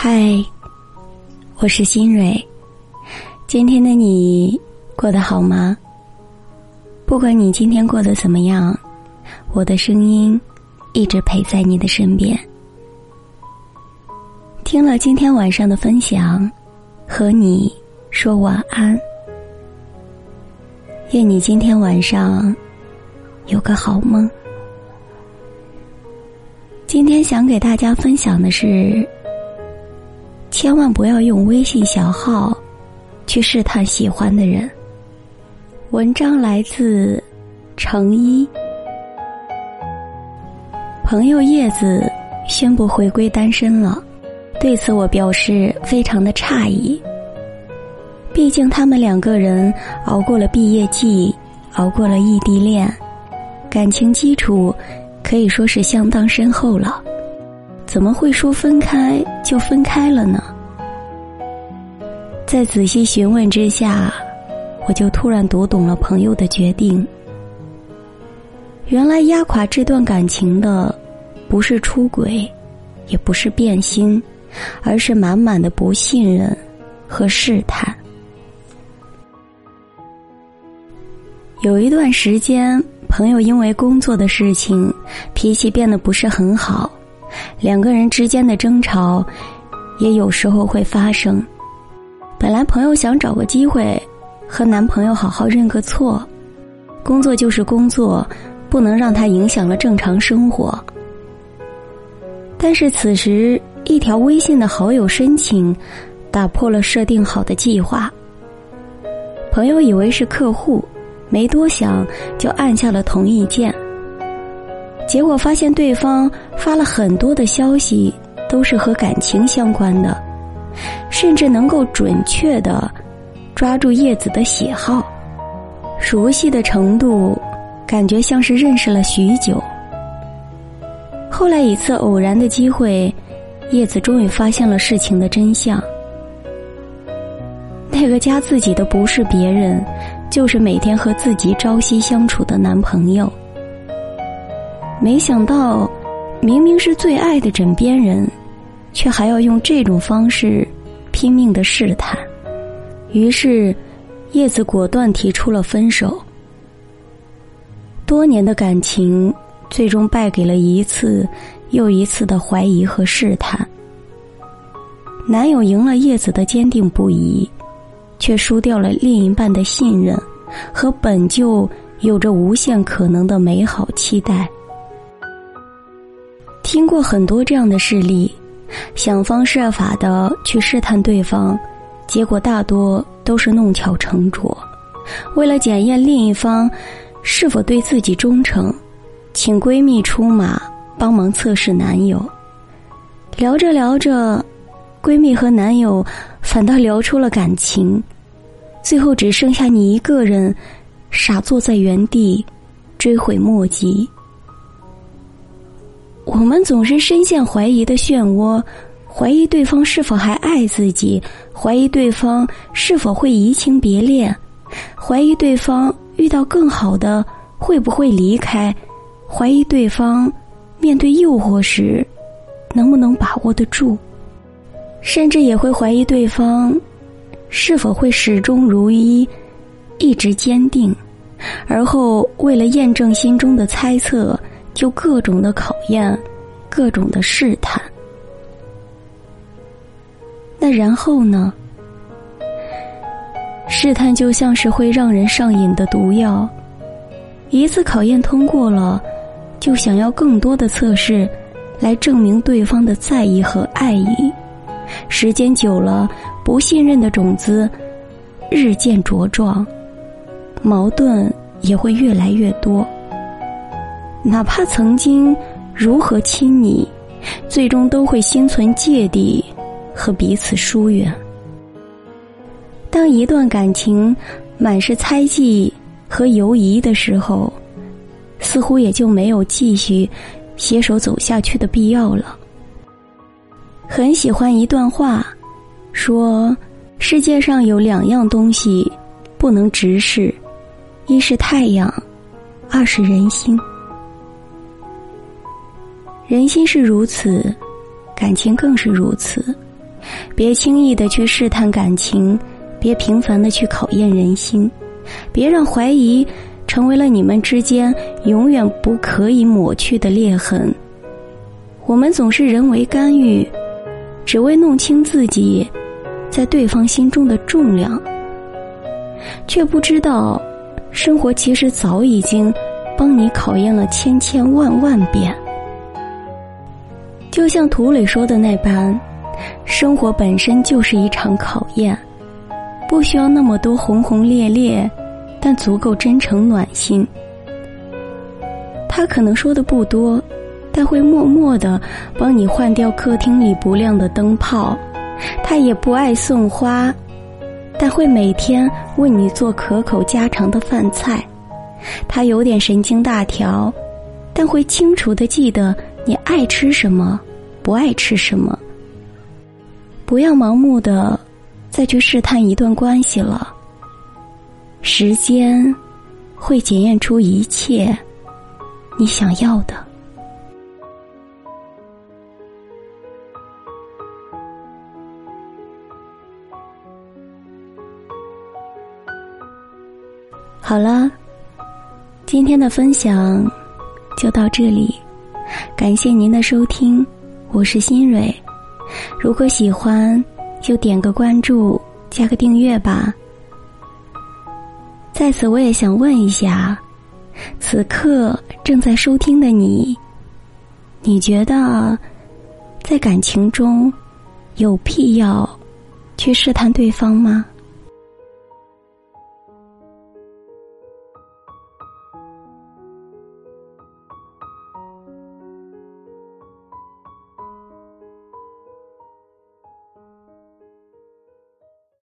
嗨，我是新蕊。今天的你过得好吗？不管你今天过得怎么样，我的声音一直陪在你的身边。听了今天晚上的分享，和你说晚安。愿你今天晚上有个好梦。今天想给大家分享的是。千万不要用微信小号去试探喜欢的人。文章来自程一。朋友叶子宣布回归单身了，对此我表示非常的诧异。毕竟他们两个人熬过了毕业季，熬过了异地恋，感情基础可以说是相当深厚了。怎么会说分开就分开了呢？在仔细询问之下，我就突然读懂了朋友的决定。原来压垮这段感情的，不是出轨，也不是变心，而是满满的不信任和试探。有一段时间，朋友因为工作的事情，脾气变得不是很好。两个人之间的争吵，也有时候会发生。本来朋友想找个机会，和男朋友好好认个错，工作就是工作，不能让他影响了正常生活。但是此时，一条微信的好友申请，打破了设定好的计划。朋友以为是客户，没多想就按下了同意键。结果发现对方发了很多的消息，都是和感情相关的，甚至能够准确的抓住叶子的喜好，熟悉的程度，感觉像是认识了许久。后来一次偶然的机会，叶子终于发现了事情的真相。那个加自己的不是别人，就是每天和自己朝夕相处的男朋友。没想到，明明是最爱的枕边人，却还要用这种方式拼命的试探。于是，叶子果断提出了分手。多年的感情，最终败给了一次又一次的怀疑和试探。男友赢了叶子的坚定不移，却输掉了另一半的信任和本就有着无限可能的美好期待。听过很多这样的事例，想方设法的去试探对方，结果大多都是弄巧成拙。为了检验另一方是否对自己忠诚，请闺蜜出马帮忙测试男友。聊着聊着，闺蜜和男友反倒聊出了感情，最后只剩下你一个人傻坐在原地，追悔莫及。我们总是深陷怀疑的漩涡，怀疑对方是否还爱自己，怀疑对方是否会移情别恋，怀疑对方遇到更好的会不会离开，怀疑对方面对诱惑时能不能把握得住，甚至也会怀疑对方是否会始终如一，一直坚定，而后为了验证心中的猜测。就各种的考验，各种的试探。那然后呢？试探就像是会让人上瘾的毒药，一次考验通过了，就想要更多的测试，来证明对方的在意和爱意。时间久了，不信任的种子日渐茁壮，矛盾也会越来越多。哪怕曾经如何亲昵，最终都会心存芥蒂和彼此疏远。当一段感情满是猜忌和犹疑的时候，似乎也就没有继续携手走下去的必要了。很喜欢一段话，说：世界上有两样东西不能直视，一是太阳，二是人心。人心是如此，感情更是如此。别轻易的去试探感情，别频繁的去考验人心，别让怀疑成为了你们之间永远不可以抹去的裂痕。我们总是人为干预，只为弄清自己在对方心中的重量，却不知道，生活其实早已经帮你考验了千千万万遍。就像图里说的那般，生活本身就是一场考验，不需要那么多轰轰烈烈，但足够真诚暖心。他可能说的不多。但会默默的帮你换掉客厅里不亮的灯泡，他也不爱送花，但会每天为你做可口家常的饭菜。他有点神经大条，但会清楚的记得你爱吃什么，不爱吃什么。不要盲目的再去试探一段关系了，时间会检验出一切你想要的。好了，今天的分享就到这里，感谢您的收听，我是新蕊。如果喜欢，就点个关注，加个订阅吧。在此，我也想问一下，此刻正在收听的你，你觉得在感情中有必要去试探对方吗？